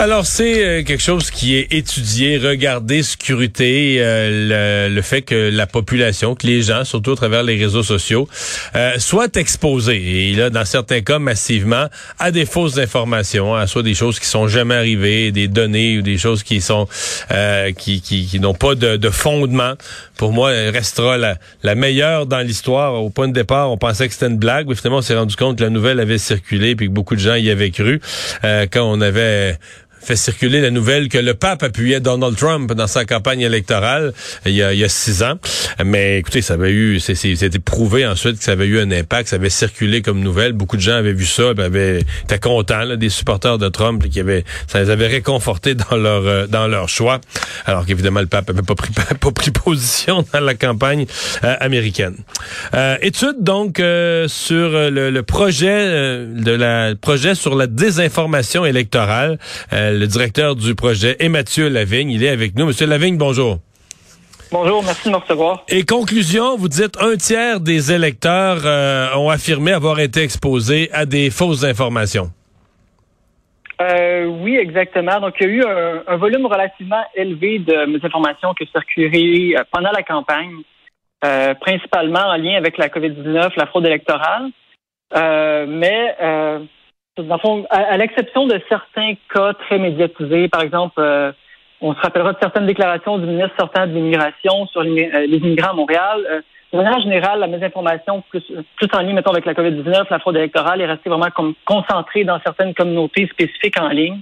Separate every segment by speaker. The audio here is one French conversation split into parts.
Speaker 1: Alors, c'est euh, quelque chose qui est étudié, regardé, scruté, euh, le, le, fait que la population, que les gens, surtout à travers les réseaux sociaux, euh, soient exposés, et là, dans certains cas, massivement, à des fausses informations, à soit des choses qui sont jamais arrivées, des données ou des choses qui sont qui, qui, qui n'ont pas de, de, fondement. Pour moi, elle restera la, la meilleure dans l'histoire. Au point de départ, on pensait que c'était une blague, mais finalement, on s'est rendu compte que la nouvelle avait circulé, puis que beaucoup de gens y avaient cru quand on avait fait circuler la nouvelle que le pape appuyait Donald Trump dans sa campagne électorale il y a, il y a six ans. Mais écoutez, ça avait eu, c'était prouvé ensuite que ça avait eu un impact, ça avait circulé comme nouvelle. Beaucoup de gens avaient vu ça, avaient, étaient contents, là, des supporters de Trump, qui avaient, ça les avait réconfortés dans leur euh, dans leur choix. Alors qu'évidemment le pape avait pas pris pas pris position dans la campagne euh, américaine. Euh, étude donc euh, sur le, projet de la projet sur la désinformation électorale le directeur du projet est Mathieu Lavigne. Il est avec nous. Monsieur Lavigne, bonjour.
Speaker 2: Bonjour, merci de me recevoir.
Speaker 1: Et conclusion, vous dites un tiers des électeurs euh, ont affirmé avoir été exposés à des fausses informations.
Speaker 2: Euh, oui, exactement. Donc, il y a eu un, volume relativement élevé de informations qui circulé euh, pendant la campagne, principalement en lien avec la COVID-19, la fraude électorale. mais à, l'exception de certains cas très médiatisés, par exemple, euh, on se rappellera de certaines déclarations du ministre sortant de l'immigration sur les, euh, immigrants à Montréal. Euh, de manière générale, la mésinformation, plus, en lien, mettons, avec la COVID-19, la fraude électorale, est restée vraiment concentrée dans certaines communautés spécifiques en ligne.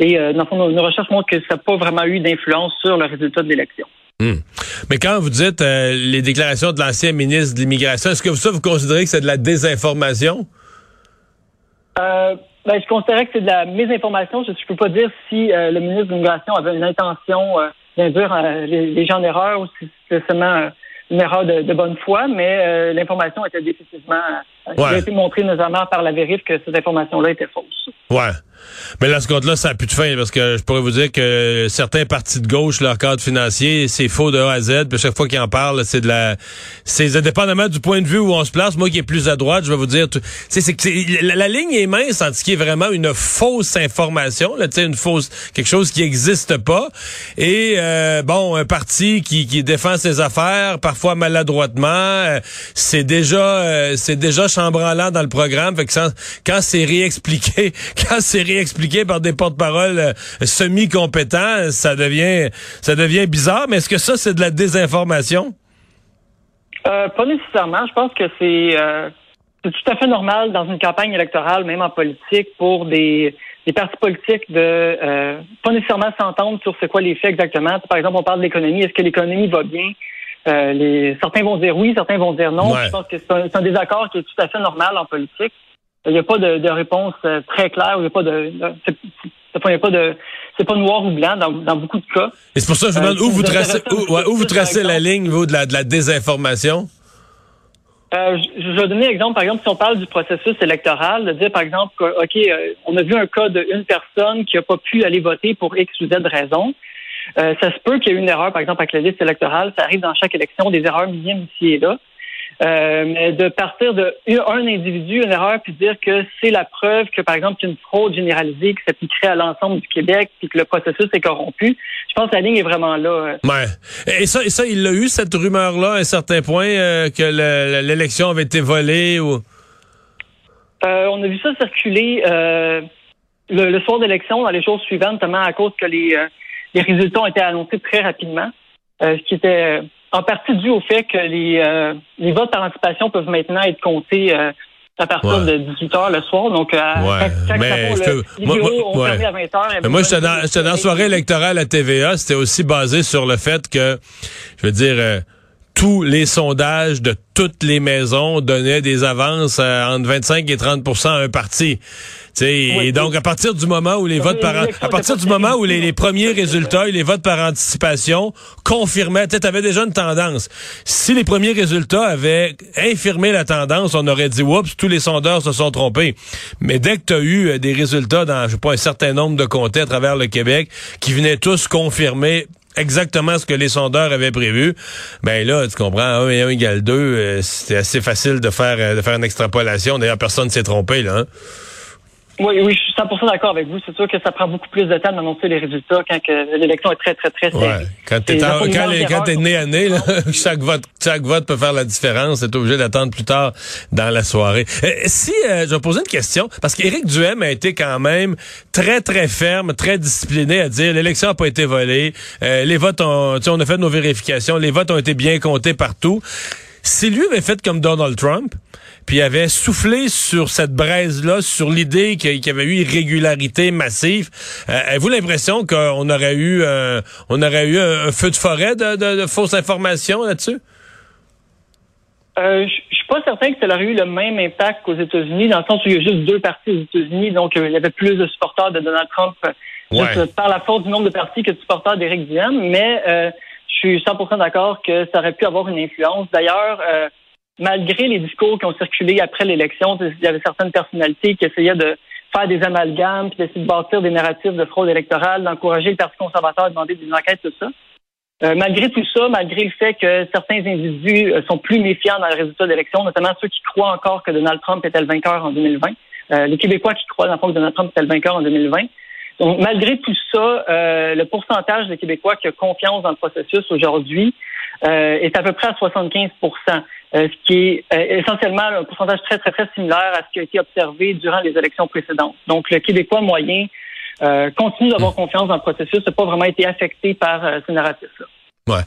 Speaker 2: Et dans le fond, nos, recherches montrent que ça n'a pas vraiment eu d'influence sur le résultat de l'élection.
Speaker 1: Hmm. Mais quand vous dites les déclarations de l'ancien ministre de l'Immigration, est-ce que vous considérez que c'est de la désinformation?
Speaker 2: Euh, ben, je considérais que c'est de la mésinformation. Je ne peux pas dire si euh, le ministre de l'Immigration avait une intention d'induire euh, les, gens en erreur ou si c'est seulement une erreur de, bonne foi, mais l'information était définitivement ouais. a été montré notamment par la vérif que cette information-là était fausse.
Speaker 1: Ouais. Mais là, ce compte-là, ça n'a plus de fin, parce que je pourrais vous dire que certains partis de gauche, leur cadre financier, c'est faux de A à Z. Puis chaque fois qu'ils en parlent, c'est de la, c'est indépendamment du point de vue où on se place. Moi, qui est plus à droite, je vais vous dire, c'est la, la, ligne est mince entre ce qui est vraiment une fausse information, là, une fausse, quelque chose qui n'existe pas, et euh, bon, un parti qui, qui défend ses affaires, parfois maladroitement, euh, c'est déjà, euh, c'est déjà chambranlant dans le programme. Fait que quand c'est réexpliqué, quand c'est réexpliqué par des porte-paroles euh, semi-compétents, ça devient, ça devient bizarre. Mais est-ce que ça, c'est de la désinformation?
Speaker 2: Euh, pas nécessairement. Je pense que c'est euh, tout à fait normal dans une campagne électorale, même en politique, pour des, partis politiques de pas nécessairement s'entendre sur ce quoi les exactement. Par exemple, on parle de l'économie. Est-ce que l'économie va bien? Les, certains vont dire oui, certains vont dire non. Je pense que c'est un, désaccord qui est tout à fait normal en politique. Il n'y a pas de, réponse euh, très claire. Il n'y a pas de, c'est pas de c'est pas noir ou blanc dans, beaucoup de cas.
Speaker 1: Et c'est pour ça que je demande où, vous tracez, où, vous tracez la ligne au niveau de la, de la désinformation?
Speaker 2: Euh, je, vais donner un exemple. Par exemple, si on parle du processus électoral, de dire, par exemple, OK, euh, on a vu un cas d'une personne qui n'a pas pu aller voter pour X ou Z raison. Ça se peut qu'il y ait une erreur, par exemple, avec la liste électorale. Ça arrive dans chaque élection, des erreurs minimes ici et là. Euh, mais de partir de un individu, une erreur, puis dire que c'est la preuve que, par exemple, qu'il y a une fraude généralisée qui s'appliquerait à l'ensemble du Québec, puis que le processus est corrompu, je pense que la ligne est vraiment là.
Speaker 1: Ouais. Et ça, et ça il l'a eu, cette rumeur-là, à un certain point, euh, que l'élection avait été volée ou...
Speaker 2: Euh, on a vu ça circuler le, soir d'élection, dans les jours suivantes, notamment à cause que les, les résultats ont été annoncés très rapidement, ce qui était en partie dû au fait que les, euh, les votes par anticipation peuvent maintenant être comptés euh, à partir de 18 h le soir. Donc, euh,
Speaker 1: ouais. mais moi, moi, à 20 h Mais moi, j'étais dans, dans la soirée électorale à TVA. C'était aussi basé sur le fait que, je veux dire, tous les sondages de toutes les maisons donnaient des avances entre 25 et 30% à un parti. et donc, à partir du moment où les votes par à partir du moment où les, premiers résultats et les votes par anticipation confirmaient, tu avais déjà une tendance. Si les premiers résultats avaient infirmé la tendance, on aurait dit, oups, tous les sondeurs se sont trompés. Mais dès que tu as eu euh, des résultats dans, je sais pas, un certain nombre de comtés à travers le Québec qui venaient tous confirmer exactement ce que les sondeurs avaient prévu, ben là, tu comprends, 1 et 1 égale 2, euh, c'était assez facile de faire, euh, de faire une extrapolation. D'ailleurs, personne ne s'est trompé, là. Hein?
Speaker 2: Oui, oui, je suis 100% d'accord avec vous. C'est sûr que ça prend beaucoup plus de temps d'annoncer les résultats quand l'élection est très, très, très serrée. Ouais.
Speaker 1: Quand t'es quand, es né à nez, là, chaque vote, chaque vote peut faire la différence. T'es obligé d'attendre plus tard dans la soirée. Euh, si euh, je vais poser une question, parce qu'Éric Duhem a été quand même très, très ferme, très discipliné à dire l'élection n'a pas été volée, euh, les votes ont, on a fait nos vérifications, les votes ont été bien comptés partout. Si lui avait fait comme Donald Trump, puis avait soufflé sur cette braise-là, sur l'idée qu'il y avait eu irrégularité massive. Euh, avez-vous l'impression qu'on aurait eu euh, on aurait eu un, feu de forêt de, fausses informations là-dessus?
Speaker 2: Euh, je suis pas certain que ça aurait eu le même impact qu'aux États-Unis, dans le sens où il y a juste deux partis aux États-Unis, donc euh, il y avait plus de supporters de Donald Trump par la force du nombre de partis que de supporters d'Éric Duhem, mais je suis 100% d'accord que ça aurait pu avoir une influence. D'ailleurs, malgré les discours qui ont circulé après l'élection, il y avait certaines personnalités qui essayaient de faire des amalgames, puis d'essayer de bâtir des narratifs de fraude électorale, d'encourager le Parti conservateur à demander des enquêtes, tout ça. Euh, malgré tout ça, malgré le fait que certains individus euh, sont plus méfiants dans le résultat d'élection, notamment ceux qui croient encore que Donald Trump était le vainqueur en 2020, euh, les Québécois qui croient dans le fond que Donald Trump était le vainqueur en 2020. Donc, malgré tout ça, le pourcentage de Québécois qui ont confiance dans le processus aujourd'hui est à peu près à 75 euh, ce qui est euh, essentiellement un pourcentage très, très, très similaire à ce qui a été observé durant les élections précédentes. Donc, le Québécois moyen euh, continue d'avoir hmm. confiance dans le processus, n'a pas vraiment été affecté par ce narratif-là.
Speaker 1: Ouais.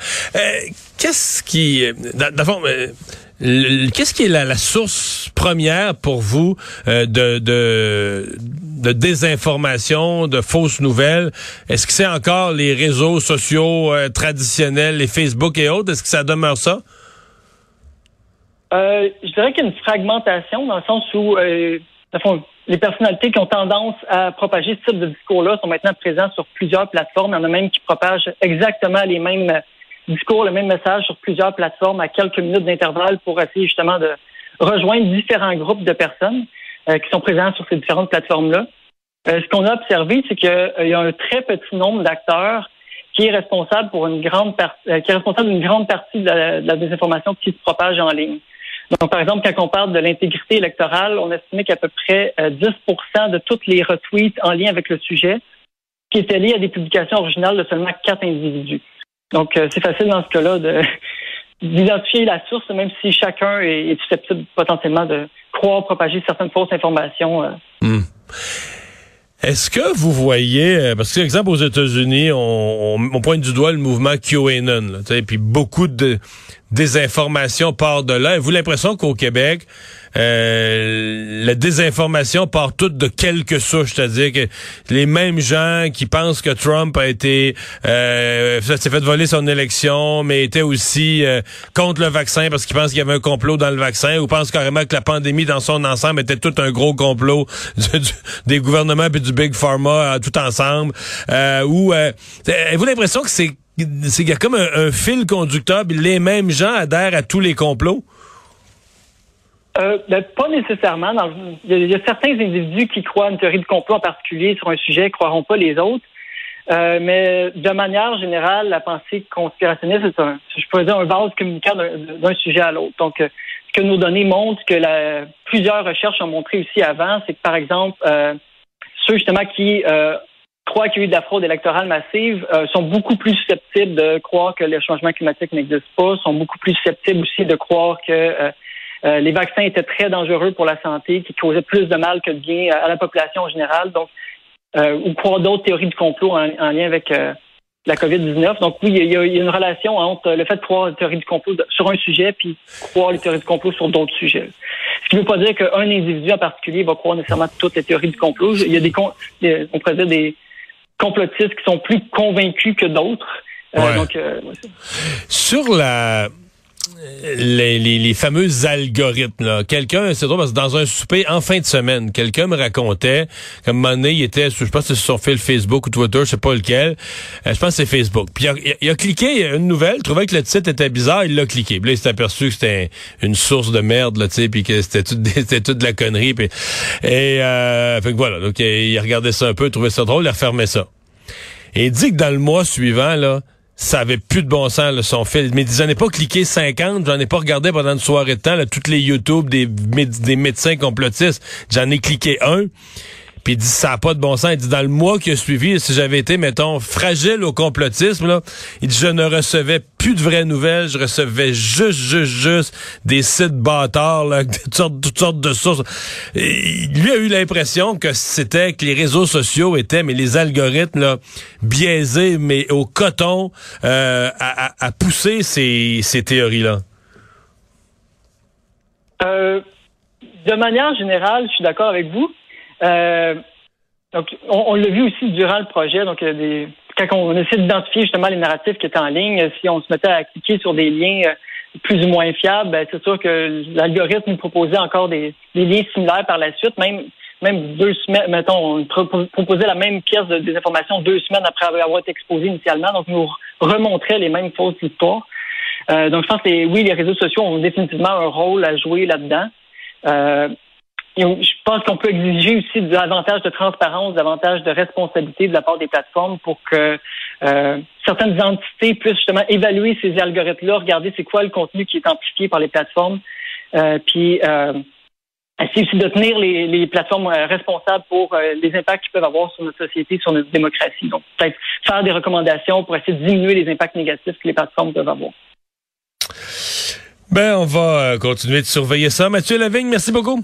Speaker 1: qu'est-ce qui, dans, qu'est-ce qui est la, source première pour vous de, de, de désinformation, de fausses nouvelles? Est-ce que c'est encore les réseaux sociaux traditionnels, les Facebook et autres? Est-ce que ça demeure ça?
Speaker 2: Euh, je dirais qu'il y a une fragmentation dans le sens où euh, les personnalités qui ont tendance à propager ce type de discours-là sont maintenant présents sur plusieurs plateformes. Il y en a même qui propagent exactement les mêmes discours, le même message sur plusieurs plateformes à quelques minutes d'intervalle pour essayer justement de rejoindre différents groupes de personnes euh, qui sont présents sur ces différentes plateformes-là. Euh, ce qu'on a observé, c'est qu'il y a un très petit nombre d'acteurs qui est responsable pour une grande qui est responsable d'une grande partie de la désinformation qui se propage en ligne. Donc, par exemple, quand on parle de l'intégrité électorale, on estimait qu'à peu près 10% euh, de toutes les retweets en lien avec le sujet qui étaient liés à des publications originales de seulement quatre individus. Donc, euh, c'est facile dans ce cas-là de d'identifier la source, même si chacun est, susceptible potentiellement de croire propager certaines fausses informations. Euh.
Speaker 1: Hmm. Est-ce que vous voyez, parce que, exemple, aux États-Unis, on, on, pointe du doigt le mouvement QAnon, là, puis beaucoup de désinformation part de là. Avez-vous l'impression qu'au Québec, euh, la désinformation part toute de quelques souches, c'est-à-dire que les mêmes gens qui pensent que Trump a été euh, s'est fait voler son élection, mais était aussi euh, contre le vaccin parce qu'il pense qu'il y avait un complot dans le vaccin, ou pensent carrément que la pandémie dans son ensemble était tout un gros complot des gouvernements et du big pharma tout ensemble. ou avez-vous l'impression que c'est c'est qu'il y a comme un, fil conducteur, les mêmes gens adhèrent à tous les complots?
Speaker 2: Euh, ben, pas nécessairement. il, y a, certains individus qui croient à une théorie de complot en particulier sur un sujet, croiront pas les autres. Euh, mais de manière générale, la pensée conspirationniste, c'est un, je pourrais un vase communicant d'un sujet à l'autre. Donc, euh, ce que nos données montrent, que plusieurs recherches ont montré aussi avant, c'est que, par exemple, ceux justement qui croient qu'il eu de la fraude électorale massive euh, sont beaucoup plus susceptibles de croire que le changement climatique n'existe pas, sont beaucoup plus susceptibles aussi de croire que euh, euh, les vaccins étaient très dangereux pour la santé, qui causaient plus de mal que de bien à la population en général. Donc, ou croire d'autres théories du complot en, lien avec la COVID-19. Donc oui, il y, a, une relation entre le fait de croire les théories du complot sur un sujet puis croire les théories du complot sur d'autres sujets. Ce qui ne veut pas dire qu'un individu en particulier va croire nécessairement toutes les théories du complot. Il y a des, on pourrait dire des, complotistes qui sont plus convaincus que d'autres.
Speaker 1: Euh, donc, euh, Sur la les, les, fameux algorithmes. Quelqu'un, c'est drôle parce que dans un souper en fin de semaine, quelqu'un me racontait comme un moment il était, je pense que c'est sur Facebook ou Twitter, je sais pas lequel. Euh, je pense que c'est Facebook. Puis il a, cliqué une nouvelle, trouvait que le titre était bizarre, il l'a cliqué. Puis là, il s'est aperçu que c'était une source de merde, là, puis que c'était tout, toute de la connerie. Puis, et euh, fait que voilà, donc il a regardé ça un peu, trouvait ça drôle, il a refermé ça. Et il dit que dans le mois suivant, là, ça avait plus de bon sens, là, son film. Mais j'en ai pas cliqué 50, j'en ai pas regardé pendant une soirée de temps, là, toutes les YouTube des, des médecins complotistes. J'en ai cliqué un. Il dit ça n'a pas de bon sens. Il dit dans le mois qui a suivi, si j'avais été, mettons, fragile au complotisme, là, il dit je ne recevais plus de vraies nouvelles, je recevais juste, juste, juste des sites bâtards, là, toutes, sortes, toutes sortes de sources. Et lui a eu l'impression que c'était que les réseaux sociaux étaient, mais les algorithmes, là, biaisés, mais au coton, euh, à, à, pousser ces, ces théories-là.
Speaker 2: Euh, de manière générale, je suis d'accord avec vous. Euh, donc, on, l'a vu aussi durant le projet. Donc, des, quand on essaie d'identifier justement les narratifs qui étaient en ligne, si on se mettait à cliquer sur des liens euh, plus ou moins fiables, ben, c'est sûr que l'algorithme nous proposait encore des, liens similaires par la suite, même même deux semaines, mettons, on proposait la même pièce de, des informations deux semaines après avoir été exposé initialement, donc nous remontrait les mêmes fausses histoires. Euh, donc je pense que oui, les réseaux sociaux ont définitivement un rôle à jouer là-dedans. Euh, je pense qu'on peut exiger aussi davantage de transparence, davantage de responsabilité de la part des plateformes pour que euh, certaines entités puissent justement évaluer ces algorithmes-là, regarder c'est quoi le contenu qui est amplifié par les plateformes, euh, puis euh, essayer aussi de tenir les, plateformes responsables pour les impacts qu'ils peuvent avoir sur notre société, sur notre démocratie. Donc, peut-être faire des recommandations pour essayer de diminuer les impacts négatifs que les plateformes peuvent avoir.
Speaker 1: Ben, on va continuer de surveiller ça. Mathieu Lavigne, merci beaucoup.